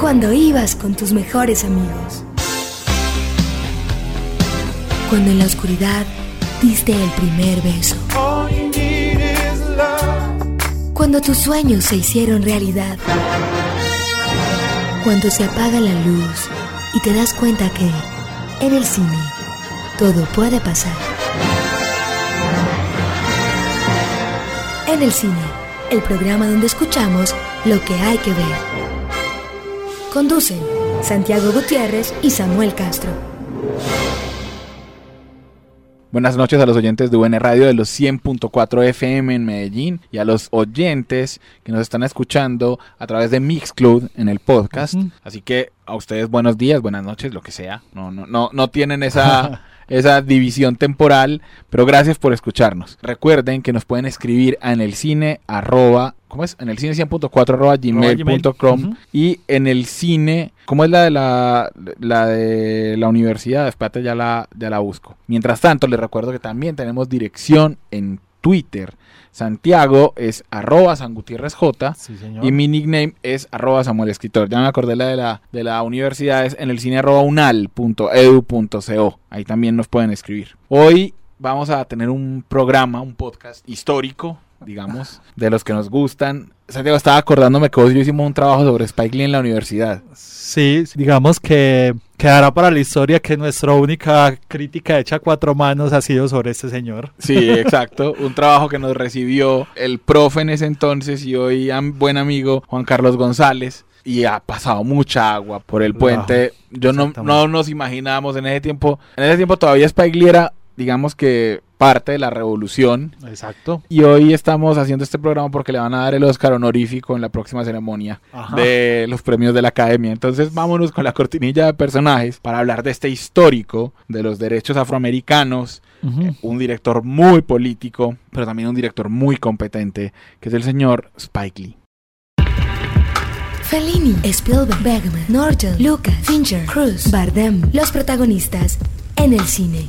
Cuando ibas con tus mejores amigos. Cuando en la oscuridad diste el primer beso. Cuando tus sueños se hicieron realidad. Cuando se apaga la luz y te das cuenta que en el cine todo puede pasar. En el cine, el programa donde escuchamos lo que hay que ver. Conducen Santiago Gutiérrez y Samuel Castro. Buenas noches a los oyentes de UN Radio de los 100.4 FM en Medellín y a los oyentes que nos están escuchando a través de Mixcloud en el podcast. Así que a ustedes buenos días, buenas noches, lo que sea. No, no, no, no tienen esa, esa división temporal, pero gracias por escucharnos. Recuerden que nos pueden escribir en el cine arroba ¿cómo es? En el cine 100.4 arroba gmail.com y en el cine, ¿cómo es la de la, la de la universidad? Espérate, ya la, ya la busco. Mientras tanto, les recuerdo que también tenemos dirección en Twitter. Santiago es arroba San Gutiérrez J y mi nickname es arroba Samuel Escritor. Ya me acordé la de la, de la universidad, es en el cine arroba unal.edu.co. Ahí también nos pueden escribir. Hoy vamos a tener un programa, un podcast histórico digamos, de los que nos gustan. Santiago, estaba acordándome que vos y yo hicimos un trabajo sobre Spike Lee en la universidad. Sí, digamos que quedará para la historia que nuestra única crítica hecha a cuatro manos ha sido sobre este señor. Sí, exacto. un trabajo que nos recibió el profe en ese entonces y hoy buen amigo Juan Carlos González. Y ha pasado mucha agua por el puente. Yo no, no nos imaginábamos en ese tiempo. En ese tiempo todavía Spike Lee era, digamos que parte de la revolución. Exacto. Y hoy estamos haciendo este programa porque le van a dar el Oscar honorífico en la próxima ceremonia de los premios de la Academia. Entonces vámonos con la cortinilla de personajes para hablar de este histórico de los derechos afroamericanos. Un director muy político, pero también un director muy competente, que es el señor Spike Lee. Fellini, Spielberg, Bergman, Norton, Lucas, Fincher, Cruz, Bardem, los protagonistas en el cine.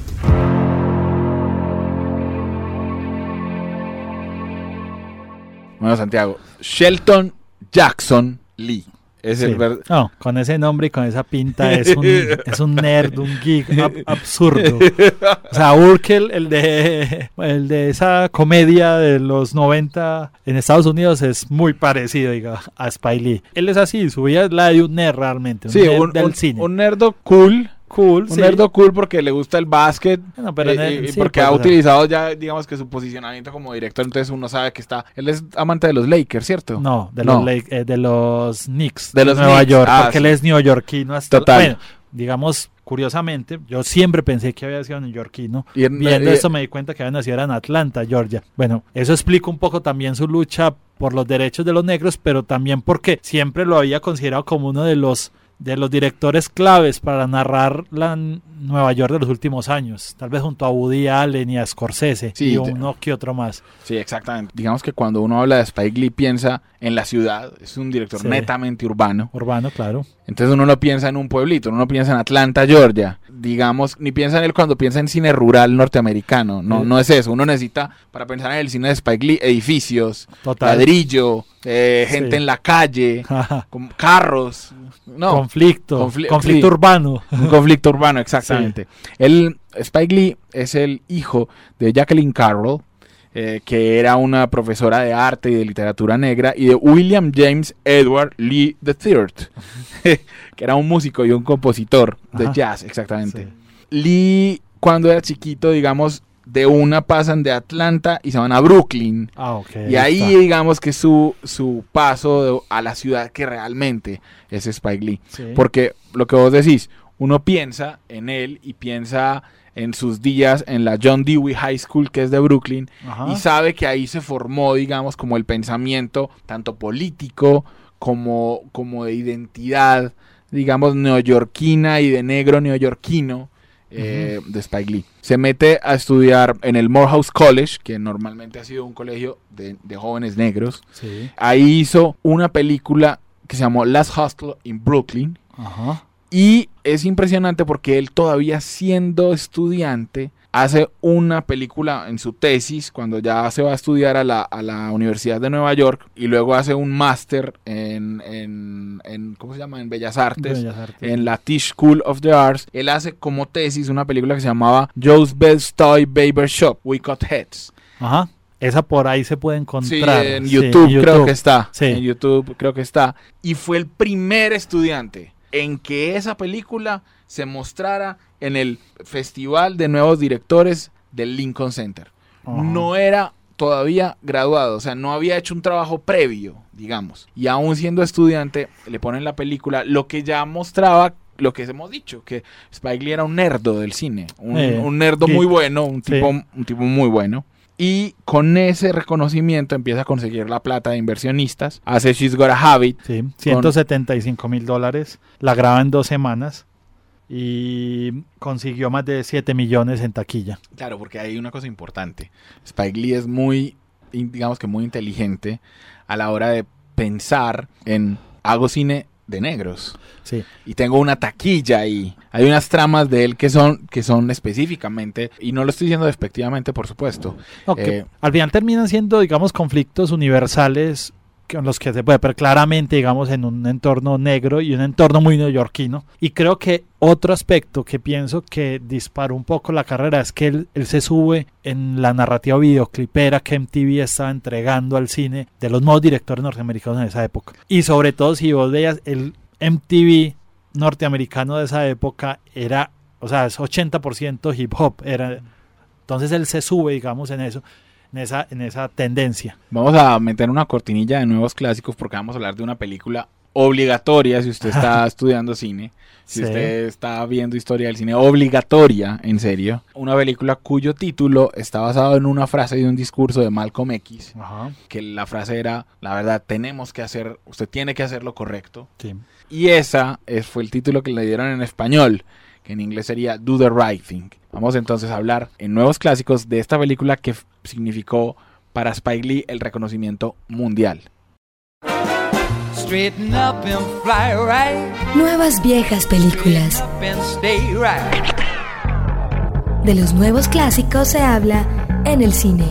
Bueno, Santiago, Shelton Jackson Lee. Es el No, con ese nombre y con esa pinta es un, es un nerd, un geek absurdo. O sea, Urkel, el de, el de esa comedia de los 90 en Estados Unidos, es muy parecido diga, a Spike Lee. Él es así, su vida es la de un nerd realmente. Un sí, nerd un, del cine. Un nerdo cool cool. Un nerdo cool porque le gusta el básquet. pero eh, y porque ha utilizado ya, digamos que su posicionamiento como director, entonces uno sabe que está. Él es amante de los Lakers, ¿cierto? No, de, Los, eh, de los Knicks de, los Nueva York, ah, porque él es neoyorquino hasta. Total. Bueno, digamos, curiosamente, yo siempre pensé que había sido neoyorquino. Y Viendo eso me di cuenta que había nacido en Atlanta, Georgia. Bueno, eso explica un poco también su lucha por los derechos de los negros, pero también porque siempre lo había considerado como uno de los de los directores claves para narrar la Nueva York de los últimos años, tal vez junto a Woody Allen y a Scorsese y uno que otro más. Sí, exactamente. Digamos que cuando uno habla de Spike Lee piensa en la ciudad, es un director netamente urbano. Urbano, claro. Entonces uno no piensa en un pueblito, uno no piensa en Atlanta, Georgia. Digamos, ni piensa en él cuando piensa en cine rural norteamericano. No, no es eso. Uno necesita, para pensar en el cine de Spike Lee, edificios, ladrillo, eh, gente en la calle, con carros. No, conflicto, conflicto urbano. Un conflicto urbano, exactamente. El Spike Lee es el hijo de Jacqueline Carroll, eh, que era una profesora de arte y de literatura negra, y de William James Edward Lee III, que era un músico y un compositor de jazz, exactamente. Lee, cuando era chiquito, digamos, de una pasan de Atlanta y se van a Brooklyn. Ah, y ahí digamos que su, su paso a la ciudad que realmente es Spike Lee. Porque lo que vos decís, uno piensa en él y piensa en sus días en la John Dewey High School, que es de Brooklyn, y sabe que ahí se formó, digamos, como el pensamiento tanto político como, como de identidad, digamos, neoyorquina y de negro neoyorquino eh, de Spike Lee. Se mete a estudiar en el Morehouse College, que normalmente ha sido un colegio de, jóvenes negros. Ahí hizo una película que se llamó Last Hostel in Brooklyn. Y es impresionante porque él todavía siendo estudiante hace una película en su tesis cuando ya se va a estudiar a la, a la Universidad de Nueva York y luego hace un máster en, en, ¿cómo se llama? En Bellas Artes, en la Tisch School of the Arts. Él hace como tesis una película que se llamaba Joe's Best Toy Baber Shop, We Cut Heads. Ajá. Esa por ahí se puede encontrar. Sí, en YouTube, creo que está. Sí. En YouTube creo que está. Y fue el primer estudiante en que esa película se mostrara en el Festival de Nuevos Directores del Lincoln Center. No era todavía graduado, o sea, no había hecho un trabajo previo, digamos. Y aún siendo estudiante, le ponen la película, lo que ya mostraba lo que hemos dicho, que Spike Lee era un nerdo del cine, un, eh, nerdo muy bueno, un tipo, un tipo muy bueno. Y con ese reconocimiento empieza a conseguir la plata de inversionistas. Hace She's Got a Habit. Sí, 175 mil dólares. La graba en dos semanas y consiguió más de 7 millones en taquilla. Claro, porque hay una cosa importante. Spike Lee es muy, digamos que muy inteligente a la hora de pensar en hago cine de negros. Sí. Y tengo una taquilla y hay unas tramas de él que son, que son específicamente, y no lo estoy diciendo despectivamente, por supuesto. Eh, al final terminan siendo, digamos, conflictos universales con los que se puede ver claramente, digamos, en un entorno negro y un entorno muy neoyorquino. Y creo que otro aspecto que pienso que disparó un poco la carrera es que él, se sube en la narrativa videoclipera que MTV estaba entregando al cine de los nuevos directores norteamericanos en esa época. Y sobre todo si vos veías el MTV norteamericano de esa época era, o sea, es 80% hip hop. Era, entonces él se sube, digamos, en eso en esa, en esa tendencia. Vamos a meter una cortinilla de nuevos clásicos porque vamos a hablar de una película obligatoria si usted está estudiando cine, si usted está viendo historia del cine, obligatoria, en serio. Una película cuyo título está basado en una frase de un discurso de Malcolm X, que la frase era, la verdad, tenemos que hacer, usted tiene que hacer lo correcto. Y esa fue el título que le dieron en español, en inglés sería Do the Right Thing. Vamos entonces a hablar en nuevos clásicos de esta película que significó para Spike Lee el reconocimiento mundial. Nuevas viejas películas. De los nuevos clásicos se habla en el cine.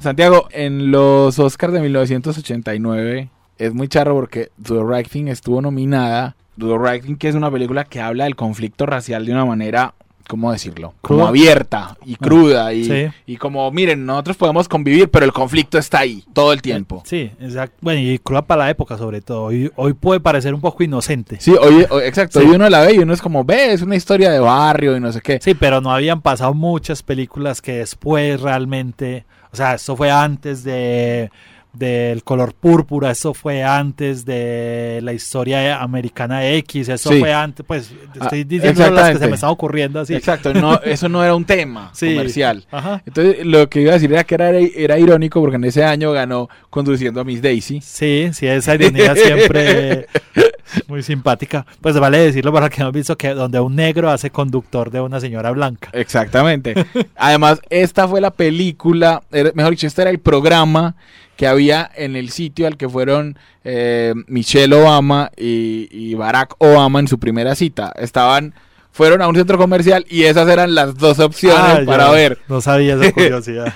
Santiago, en los Oscars de 1989 es muy charro porque The Right Thing estuvo nominada The Right que es una película que habla del conflicto racial de una manera ¿cómo decirlo? Como abierta y cruda y, y, como, miren, nosotros podemos convivir, pero el conflicto está ahí todo el tiempo. Sí, exacto. Bueno, y cruda para la época sobre todo. Hoy, hoy puede parecer un poco inocente. Sí, hoy, exacto. Hoy uno la ve y uno es como, ve, es una historia de barrio y no sé qué. Sí, pero no habían pasado muchas películas que después realmente, o sea, esto fue antes de del color púrpura, eso fue antes de la historia americana X, eso fue antes, pues ah, estoy diciendo las que se me están ocurriendo así. Exacto, no, eso no era un tema comercial. Entonces lo que iba a decir era que era, era irónico porque en ese año ganó conduciendo a Miss Daisy. Sí, sí, esa ironía siempre muy simpática. Pues vale decirlo para que hemos visto que donde un negro hace conductor de una señora blanca. Exactamente. Además, esta fue la película, mejor dicho, este era el programa que había en el sitio al que fueron eh, Michelle Obama y, Barack Obama en su primera cita. Estaban fueron a un centro comercial y esas eran las dos opciones ah, para ver. No sabía esa curiosidad.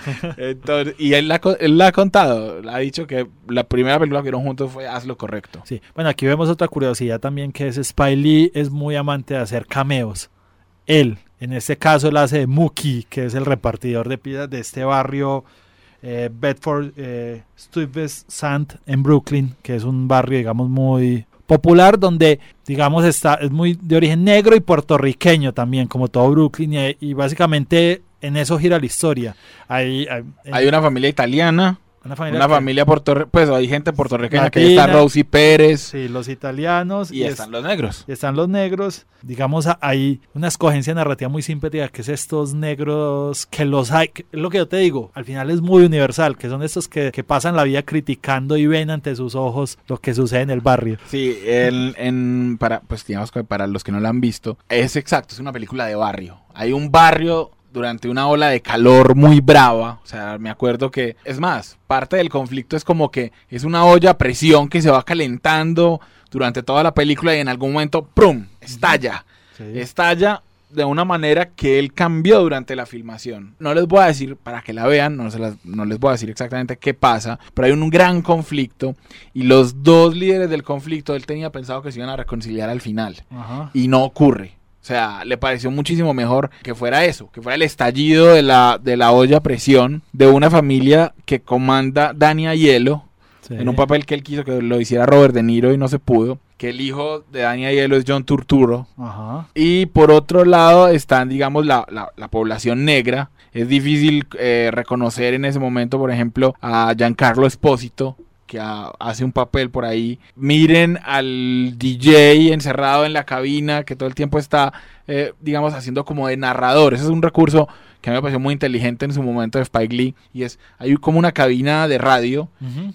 y él la, él la, ha contado, ha dicho que la primera película que vieron juntos fue Haz lo correcto. Sí, bueno, aquí vemos otra curiosidad también que es Spy Lee es muy amante de hacer cameos. Él, en este caso, él hace de Mookie, que es el repartidor de pizzas de este barrio eh, Bedford eh, Stuyvesant en Brooklyn, que es un barrio, digamos, muy popular donde, digamos, está, es muy de origen negro y puertorriqueño también, como todo Brooklyn, y, básicamente en eso gira la historia. hay, hay una familia italiana una familia, una pues hay gente puertorriqueña que está Rosy Pérez. Sí, los italianos. Y, están los negros. Y están los negros. Digamos, hay una escogencia narrativa muy simpática que es estos negros que los hay, es lo que yo te digo, al final es muy universal, que son estos que, pasan la vida criticando y ven ante sus ojos lo que sucede en el barrio. Sí, en, para, pues digamos que para los que no la han visto, es exacto, es una película de barrio. Hay un barrio durante una ola de calor muy brava. O sea, me acuerdo que, es más, parte del conflicto es como que es una olla a presión que se va calentando durante toda la película y en algún momento, ¡prum!, estalla. Estalla de una manera que él cambió durante la filmación. No les voy a decir, para que la vean, no, se no les voy a decir exactamente qué pasa, pero hay un gran conflicto y los dos líderes del conflicto, él tenía pensado que se iban a reconciliar al final y no ocurre. O sea, le pareció muchísimo mejor que fuera eso, que fuera el estallido de la, de la olla a presión de una familia que comanda Dani Hielo en un papel que él quiso que lo hiciera Robert De Niro y no se pudo que el hijo de Dani Hielo es John Turturro. Y por otro lado están, digamos, la, la, población negra. Es difícil eh, reconocer en ese momento, por ejemplo, a Giancarlo Espósito, que hace un papel por ahí. Miren al DJ encerrado en la cabina, que todo el tiempo está, eh, digamos, haciendo como de narrador. Ese es un recurso que a mí me pareció muy inteligente en su momento de Spike Lee, y es, hay como una cabina de radio,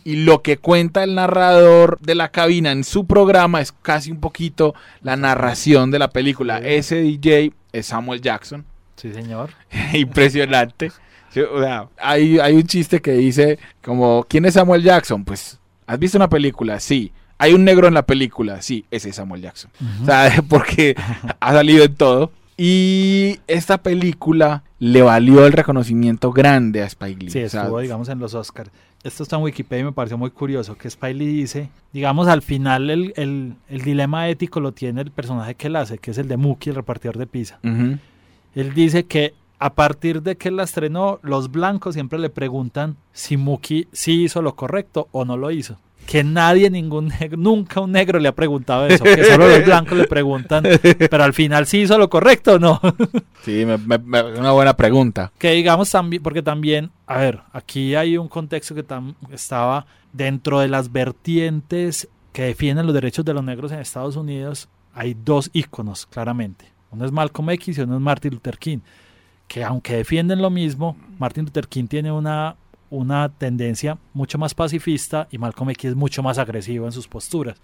y lo que cuenta el narrador de la cabina en su programa es casi un poquito la narración de la película. Ese DJ es Samuel Jackson. Sí, señor. Impresionante. O sea, hay, hay un chiste que dice como, ¿quién es Samuel Jackson? Pues, ¿has visto una película? Sí. ¿Hay un negro en la película? Sí, ese es Samuel Jackson. O sea, porque ha salido en todo. Y esta película le valió el reconocimiento grande a Spike Lee. Sí, estuvo, digamos, en los Oscars. Esto está en Wikipedia y me pareció muy curioso que Spike Lee dice, digamos, al final el, el, el, dilema ético lo tiene el personaje que él hace, que es el de Mookie, el repartidor de pizza. Él dice que a partir de que él la estrenó, los blancos siempre le preguntan si Mookie sí hizo lo correcto o no lo hizo que nadie, ningún negro, nunca un negro le ha preguntado eso, que solo los blancos le preguntan, pero al final sí hizo lo correcto o no. sí, es una buena pregunta. Que digamos también, porque también, a ver, aquí hay un contexto que estaba dentro de las vertientes que defienden los derechos de los negros en Estados Unidos, hay dos íconos, claramente. Uno es Malcolm X y uno es Martin Luther King, que aunque defienden lo mismo, Martin Luther King tiene una una tendencia mucho más pacifista y Malcolm X es mucho más agresivo en sus posturas.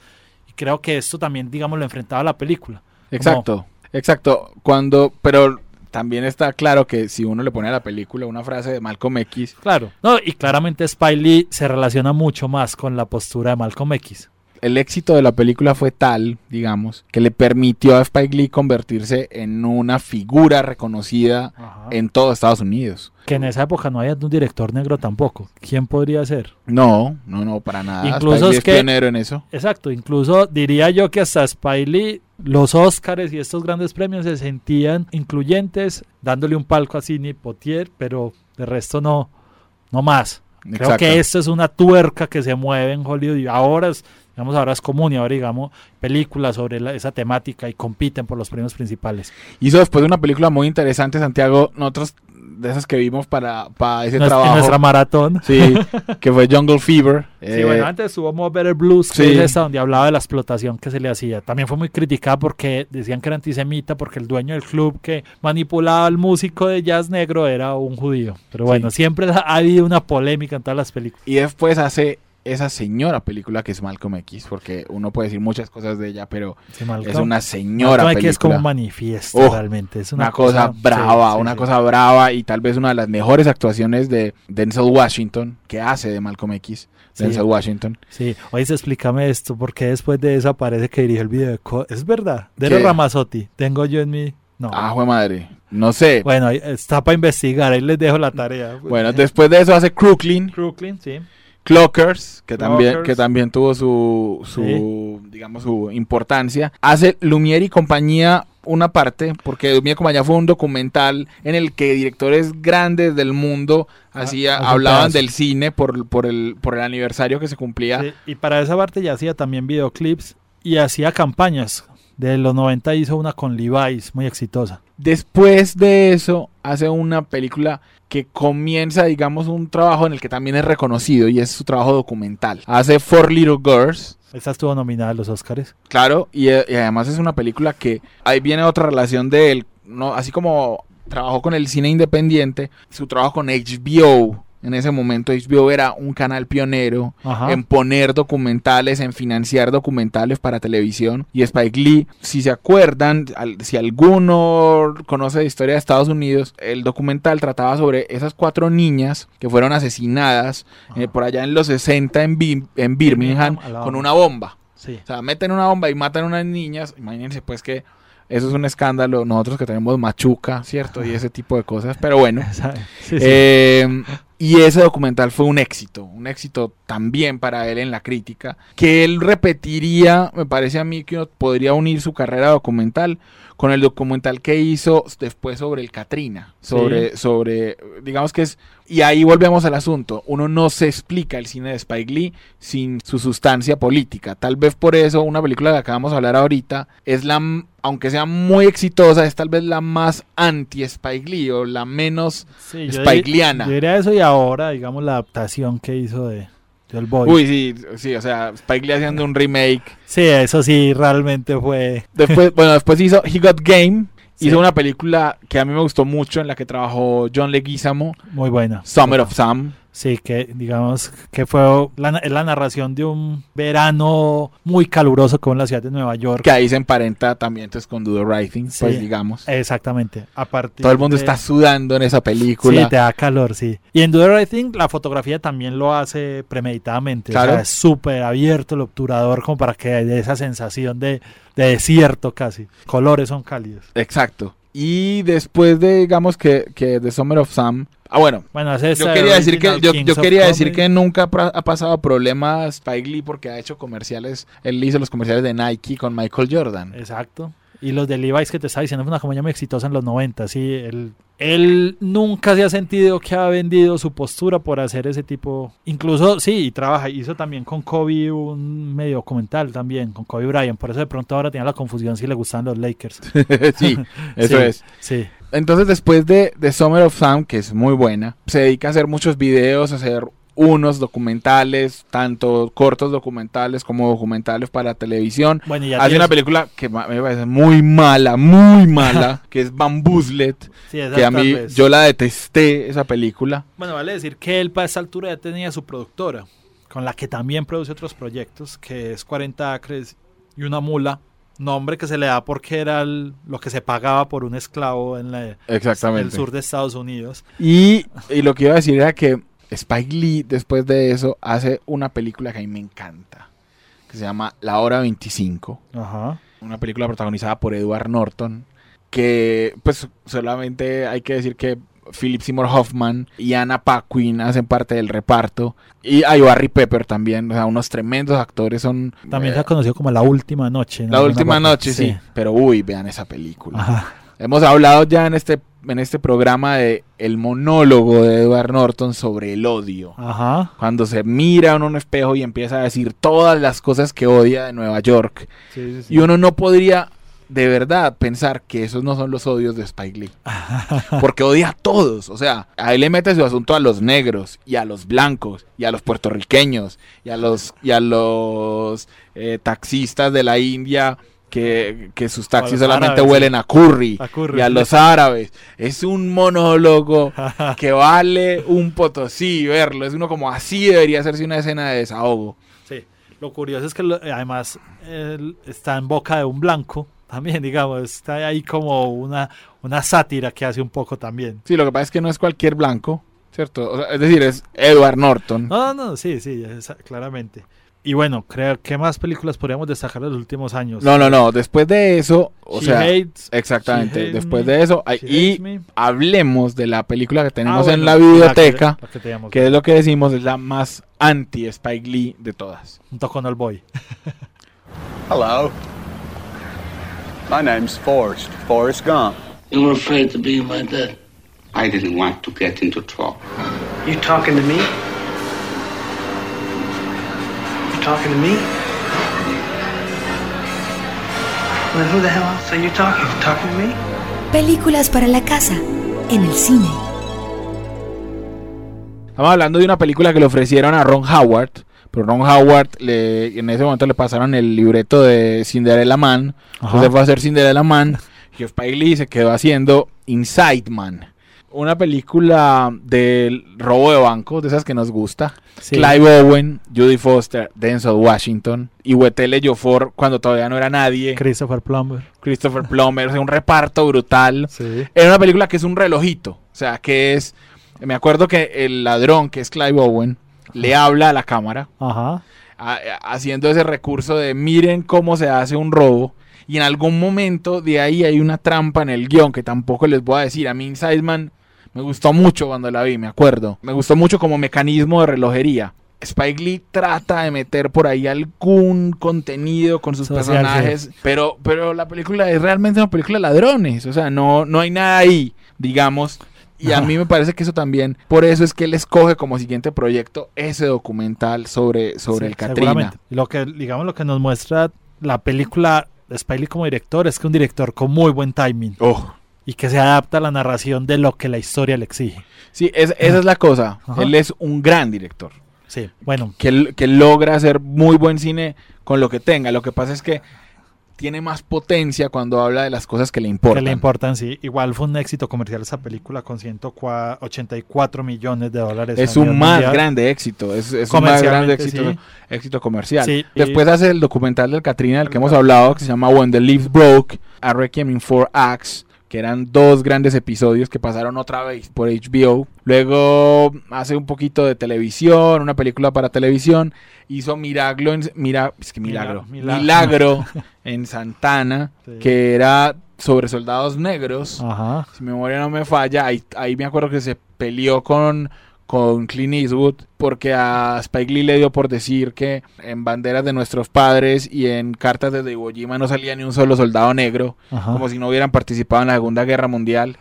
Y creo que esto también, digamos, lo enfrentaba a la película. Exacto, exacto. Cuando, pero también está claro que si uno le pone a la película una frase de Malcolm X. Claro, no, y claramente Spiley se relaciona mucho más con la postura de Malcolm X el éxito de la película fue tal, digamos, que le permitió a Spike Lee convertirse en una figura reconocida en todo Estados Unidos. Que en esa época no había un director negro tampoco. ¿Quién podría ser? No, no, no, para nada. Incluso es, pionero en eso. Exacto, incluso diría yo que hasta Spike Lee, los Oscars y estos grandes premios se sentían incluyentes, dándole un palco a Sidney Potier, pero de resto no, no más. Creo que esto es una tuerca que se mueve en Hollywood y ahora es, digamos, ahora es común y ahora, digamos, películas sobre esa temática y compiten por los premios principales. Hizo después de una película muy interesante, Santiago, nosotros de esas que vimos para, para ese trabajo. nuestra maratón. Sí, que fue Jungle Fever. Sí, bueno, eh, antes hubo More Better Blues, que es esta donde hablaba de la explotación que se le hacía. También fue muy criticada porque decían que era antisemita, porque el dueño del club que manipulaba al músico de jazz negro era un judío. Pero bueno, siempre ha habido una polémica en todas las películas. Y después hace esa señora película que es Malcolm X, porque uno puede decir muchas cosas de ella, pero es una señora Malcolm película. es como manifiesto realmente. Es una, cosa, brava, una cosa brava y tal vez una de las mejores actuaciones de Denzel Washington que hace de Malcolm X. Denzel Washington. Sí, oye, explícame esto, porque después de eso aparece que dirige el video de... es verdad, de Ramazotti, tengo yo en mi... No. Ah, fue madre. No sé. Bueno, está para investigar, ahí les dejo la tarea. Bueno, después de eso hace Crooklyn. Crooklyn, sí. Clockers, que también, que también tuvo su, su digamos, su importancia. Hace Lumière y compañía una parte, porque Lumière y compañía fue un documental en el que directores grandes del mundo ah, hacía, hablaban del cine por, por, el, por el aniversario que se cumplía. y para esa parte ya hacía también videoclips y hacía campañas. De los 90 hizo una con Levi's, muy exitosa. Después de eso, hace una película que comienza, digamos, un trabajo en el que también es reconocido y es su trabajo documental. Hace Four Little Girls. Esta estuvo nominada a los Oscars. Claro, y, y, además es una película que ahí viene otra relación de él, ¿no? así como trabajó con el cine independiente, su trabajo con HBO en ese momento HBO era un canal pionero en poner documentales, en financiar documentales para televisión. Y Spike Lee, si se acuerdan, si alguno conoce la historia de Estados Unidos, el documental trataba sobre esas cuatro niñas que fueron asesinadas eh, por allá en los 60 en, en Birmingham con una bomba. O sea, meten una bomba y matan a unas niñas. Imagínense pues que eso es un escándalo. Nosotros que tenemos machuca, ¿cierto? Y ese tipo de cosas. Pero bueno. Eh, y ese documental fue un éxito, un éxito también para él en la crítica, que él repetiría, me parece a mí que uno podría unir su carrera documental con el documental que hizo después sobre el Katrina, sobre, sobre, digamos que es, y ahí volvemos al asunto, uno no se explica el cine de Spike Lee sin su sustancia política, tal vez por eso una película que acabamos de hablar ahorita es la, aunque sea muy exitosa, es tal vez la más anti-Spike Lee o la menos Spike Leeana. Yo diría eso y ahora, digamos, la adaptación que hizo de Uy, sí, sí, o sea, Spike Lee haciendo un remake. Sí, eso sí, realmente fue. Después, bueno, después hizo He Got Game. Hizo una película que a mí me gustó mucho en la que trabajó John Leguizamo. Muy buena. Summer of Sam. Sí, que digamos que fue la, la, narración de un verano muy caluroso como en la ciudad de Nueva York. Que ahí se emparenta también entonces con Do the Writing, pues digamos. Exactamente. A Todo el mundo está sudando en esa película. Sí, te da calor, sí. Y en Do the Writing la fotografía también lo hace premeditadamente. Claro. O sea, es súper abierto el obturador como para que haya esa sensación de, de desierto casi. Colores son cálidos. Exacto. Y después de, digamos que, que The Summer of Sam, Ah, bueno. Bueno, yo quería decir que yo, quería decir que nunca ha pasado problemas Spike Lee porque ha hecho comerciales. Él hizo los comerciales de Nike con Michael Jordan. Exacto. Y los de Levi's que te estaba diciendo fue una compañía muy exitosa en los 90, sí, él, él nunca se ha sentido que ha vendido su postura por hacer ese tipo, incluso sí, y trabaja, hizo también con Kobe un medio documental también, con Kobe Bryant, por eso de pronto ahora tiene la confusión si le gustan los Lakers. sí, eso es. Sí. Entonces, después de, de Summer of Sound, que es muy buena, se dedica a hacer muchos videos, a hacer unos documentales, tanto cortos documentales como documentales para televisión. Bueno, Hace una película que me parece muy mala, muy mala, que es Bamboozlet, que a mí yo la detesté esa película. Bueno, vale decir que él para esa altura ya tenía su productora, con la que también produce otros proyectos, que es 40 acres y una mula nombre que se le da porque era lo que se pagaba por un esclavo en, la, el sur de Estados Unidos. Y, lo que iba a decir era que Spike Lee, después de eso, hace una película que a mí me encanta, que se llama La Hora 25. Ajá. Una película protagonizada por Edward Norton, que pues solamente hay que decir que Philip Seymour Hoffman y Anna Paquin hacen parte del reparto. Y hay Barry Pepper también, o sea, unos tremendos actores son... También se ha conocido como La Última Noche. La Última Noche, sí. Pero uy, vean esa película. Hemos hablado ya en este, en este programa de el monólogo de Edward Norton sobre el odio. Ajá. Cuando se mira en un espejo y empieza a decir todas las cosas que odia de Nueva York. y uno no podría de verdad pensar que esos no son los odios de Spike Lee. Porque odia a todos. O sea, ahí le mete su asunto a los negros y a los blancos y a los puertorriqueños y a los, y a los eh, taxistas de la India. Que, sus taxis solamente huelen a curry, y a los árabes. Es un monólogo que vale un potosí verlo. Es uno como así debería hacerse una escena de desahogo. Sí, lo curioso es que además está en boca de un blanco también, digamos, está ahí como una, una sátira que hace un poco también. Sí, lo que pasa es que no es cualquier blanco, ¿cierto? es decir, es Edward Norton. No, no, sí, sí, claramente. Y bueno, creo ¿qué más películas podríamos destacar de los últimos años? No, no, no, después de eso, o sea, exactamente, después de eso, y hablemos de la película que tenemos ah, en la biblioteca, que, es lo que decimos, es la más anti-Spike Lee de todas. Junto con el boy. Hello. My name's Forrest, Forrest Gump. You were afraid to be my dad. I didn't want to get into trouble. You talking to me? You talking to me? Well, who the hell else are you talking? You talking to me? Películas para la casa, en el cine. Estamos hablando de una película que le ofrecieron a Ron Howard, pero Ron Howard le, en ese momento le pasaron el libreto de Cinderella Man, entonces fue a hacer Cinderella Man, y Spike Lee se quedó haciendo Inside Man. Una película del robo de bancos, de esas que nos gusta. Clive Owen, Judy Foster, Denzel Washington y Wetele Jofor cuando todavía no era nadie. Christopher Plummer. Christopher Plummer, o sea, un reparto brutal. Era una película que es un relojito, o sea, que es... Me acuerdo que el ladrón, que es Clive Owen, le habla a la cámara, haciendo ese recurso de miren cómo se hace un robo. Y en algún momento de ahí hay una trampa en el guion que tampoco les voy a decir. A mí Sideman me gustó mucho cuando la vi, me acuerdo. Me gustó mucho como mecanismo de relojería. Spike Lee trata de meter por ahí algún contenido con sus personajes, pero, pero la película es realmente una película de ladrones, o sea, no, no hay nada ahí, digamos. Y a mí me parece que eso también, por eso es que él escoge como siguiente proyecto ese documental sobre, sobre el Katrina. Lo que, digamos, lo que nos muestra la película de Spike Lee como director es que un director con muy buen timing. Oh. Y que se adapta a la narración de lo que la historia le exige. Sí, esa es la cosa. Él es un gran director. Sí, bueno. Que, que logra hacer muy buen cine con lo que tenga. Lo que pasa es que tiene más potencia cuando habla de las cosas que le importan. Que le importan, sí. Igual fue un éxito comercial esa película con 184 millones de dólares. Es un más grande éxito, es, un más grande éxito, éxito comercial. Después hace el documental del Katrina del que hemos hablado, que se llama When the Leaves Broke, A Requiem in Four Acts, que eran dos grandes episodios que pasaron otra vez por HBO. Luego hace un poquito de televisión, una película para televisión. Hizo Milagro en, mira, es que milagro, milagro, en Santana, que era sobre soldados negros. Si mi memoria no me falla, ahí, ahí me acuerdo que se peleó con con Clint Eastwood porque a Spike Lee le dio por decir que en banderas de nuestros padres y en cartas de Iwo Jima no salía ni un solo soldado negro, como si no hubieran participado en la Segunda Guerra Mundial.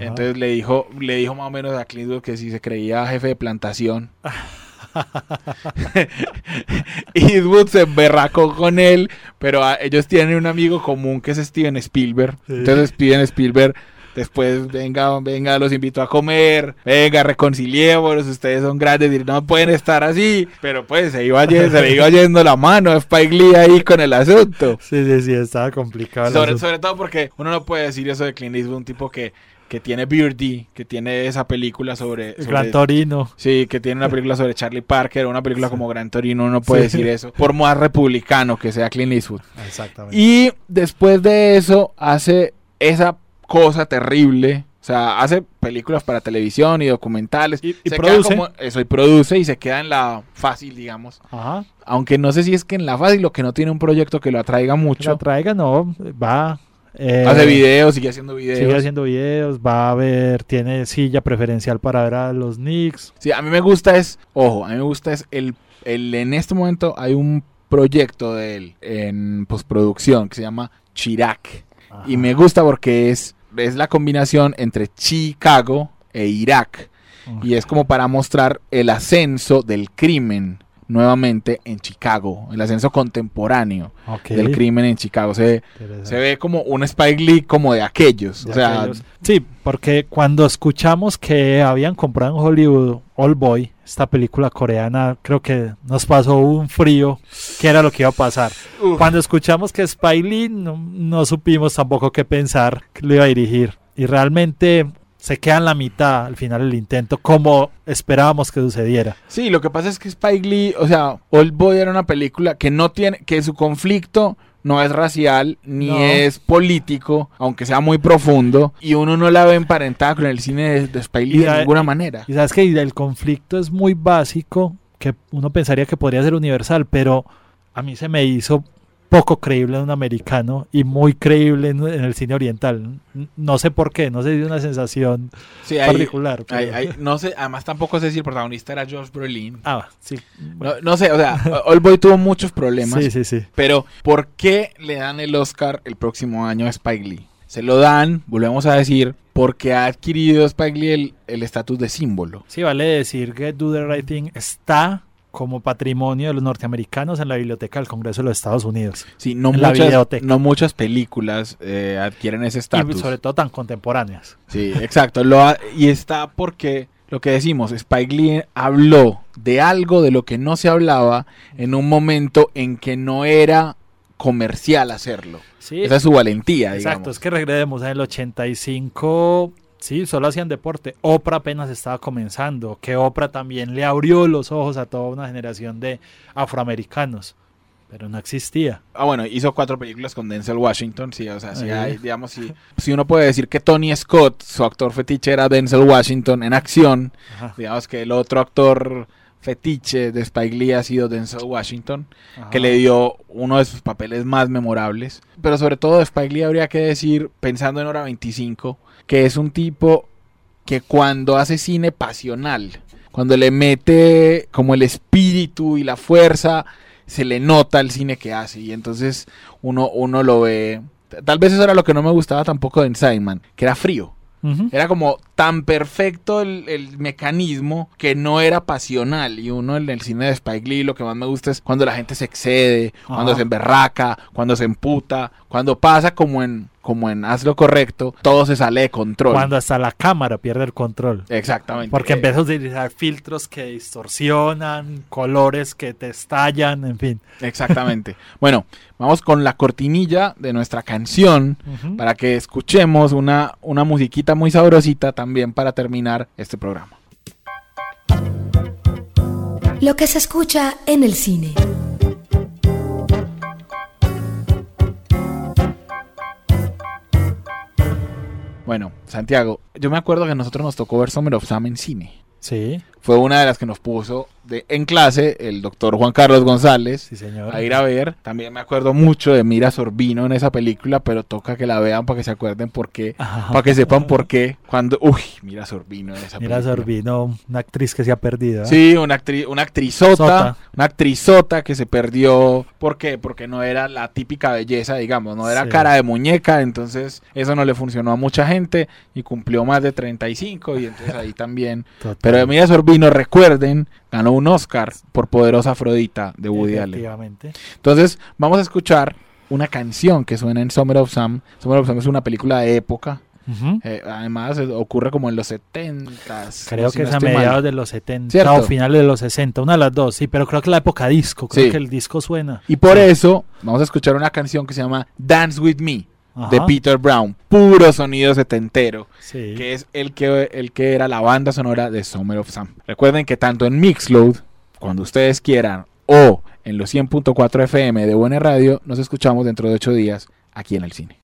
Entonces le dijo, le dijo más o menos a Clint Eastwood que si se creía jefe de plantación. Eastwood se emberracó con él, pero ellos tienen un amigo común que es Steven Spielberg. Entonces Steven Spielberg Después, venga, venga, los invito a comer, venga, reconciliémonos, ustedes son grandes y no pueden estar así. Pero pues se, iba se le iba yendo la mano a Spike Lee ahí con el asunto. Sí, sí, sí, estaba complicado. Sobre, sobre todo porque uno no puede decir eso de Clint Eastwood, un tipo que que tiene Beardy, que tiene esa película sobre, Gran Torino. Sí, que tiene una película sobre Charlie Parker, una película como Gran Torino, uno no puede decir eso, por más republicano que sea Clint Eastwood. Exactamente. Y después de eso hace esa cosa terrible. O sea, hace películas para televisión y documentales. Y, produce. eso, y produce y se queda en la fácil, digamos. Ajá. Aunque no sé si es que en la fácil o que no tiene un proyecto que lo atraiga mucho. Lo atraiga, no, va. Eh, hace videos, sigue haciendo videos. Sigue haciendo videos, va a ver, tiene silla preferencial para ver a los Knicks. Sí, a mí me gusta es, ojo, a mí me gusta es el, el en este momento hay un proyecto de él en postproducción que se llama Chirac. Y me gusta porque es, es la combinación entre Chicago e Irak. Y es como para mostrar el ascenso del crimen nuevamente en Chicago, el ascenso contemporáneo del crimen en Chicago. Se, se ve como un Spike Lee como de aquellos. o sea, Sí, porque cuando escuchamos que habían comprado en Hollywood All Boy, esta película coreana, creo que nos pasó un frío, que era lo que iba a pasar. Cuando escuchamos que Spike Lee, no, no supimos tampoco qué pensar que lo iba a dirigir. Y realmente se queda en la mitad al final del intento, como esperábamos que sucediera. Sí, lo que pasa es que Spike Lee, o sea, Old Boy era una película que no tiene, que su conflicto no es racial ni es político, aunque sea muy profundo, y uno no la ve emparentada con el cine de, Spike Lee de ninguna manera. Y sabes que el conflicto es muy básico, que uno pensaría que podría ser universal, pero a mí se me hizo poco creíble en un americano y muy creíble en, el cine oriental. No sé por qué, no sé si es una sensación particular. no sé, además tampoco sé si el protagonista era George Brolin. Ah, sí. No, sé, o sea, Boy tuvo muchos problemas. Sí, sí, sí. Pero, ¿por qué le dan el Oscar el próximo año a Spike Lee? Se lo dan, volvemos a decir, porque ha adquirido Spike Lee el estatus de símbolo. Sí, vale decir que Do the Right Thing está como patrimonio de los norteamericanos en la biblioteca del Congreso de los Estados Unidos. Sí, no, muchas, no muchas películas eh, adquieren ese estatus. Y sobre todo tan contemporáneas. Sí, exacto. Lo y está porque lo que decimos, Spike Lee habló de algo de lo que no se hablaba en un momento en que no era comercial hacerlo. Sí, Esa es su valentía, Exacto, es que regresemos en el 85 Sí, solo hacían deporte. Oprah apenas estaba comenzando, que Oprah también le abrió los ojos a toda una generación de afroamericanos, pero no existía. Ah, bueno, hizo cuatro películas con Denzel Washington, sí, o sea, sí hay, digamos, sí, si uno puede decir que Tony Scott, su actor fetiche era Denzel Washington en acción, digamos que el otro actor fetiche de Spike Lee ha sido Denzel Washington, que le dio uno de sus papeles más memorables. Pero sobre todo de Spike Lee habría que decir, pensando en Hora 25, que es un tipo que cuando hace cine pasional, cuando le mete como el espíritu y la fuerza, se le nota el cine que hace y entonces uno, uno lo ve. Tal vez eso era lo que no me gustaba tampoco de Inside que era frío. Era como tan perfecto el, mecanismo que no era pasional. Y uno en el cine de Spike Lee lo que más me gusta es cuando la gente se excede, cuando se emberraca, cuando se emputa, cuando pasa como en como en Haz lo correcto, todo se sale de control. Cuando hasta la cámara pierde el control. Exactamente. Porque empieza a utilizar filtros que distorsionan, colores que te estallan, en fin. Exactamente. bueno, vamos con la cortinilla de nuestra canción para que escuchemos una, una musiquita muy sabrosita también para terminar este programa. Lo que se escucha en el cine. Bueno, Santiago, yo me acuerdo que a nosotros nos tocó ver Summer of Sam en cine. Sí. Fue una de las que nos puso en clase el doctor Juan Carlos González señor. a ir a ver. También me acuerdo mucho de Mira Sorbino en esa película, pero toca que la vean para que se acuerden por qué, para que sepan por qué. Cuando, uy, Mira Sorbino en esa Mira Sorbino, una actriz que se ha perdido. ¿eh? Sí, una actriz, una actrizota, una actrizota que se perdió. ¿Por qué? Porque no era la típica belleza, digamos, no era cara de muñeca, entonces eso no le funcionó a mucha gente y cumplió más de 35 y entonces ahí también. Pero de Mira Sorbino, recuerden, ganó un Oscar por Poderosa Afrodita de Woody Allen. Entonces, vamos a escuchar una canción que suena en Summer of Sam. Summer of Sam es una película de época. Eh, además, ocurre como en los 70. Creo que es a mediados de los 70 o finales de los 60, una de las dos, sí, pero creo que la época disco, creo que el disco suena. Y por eso vamos a escuchar una canción que se llama Dance With Me de Peter Brown, puro sonido setentero, que es el que, el que era la banda sonora de Summer of Sam. Recuerden que tanto en Mixload, cuando ustedes quieran, o en los 100.4 FM de Buena Radio, nos escuchamos dentro de 8 días aquí en el cine.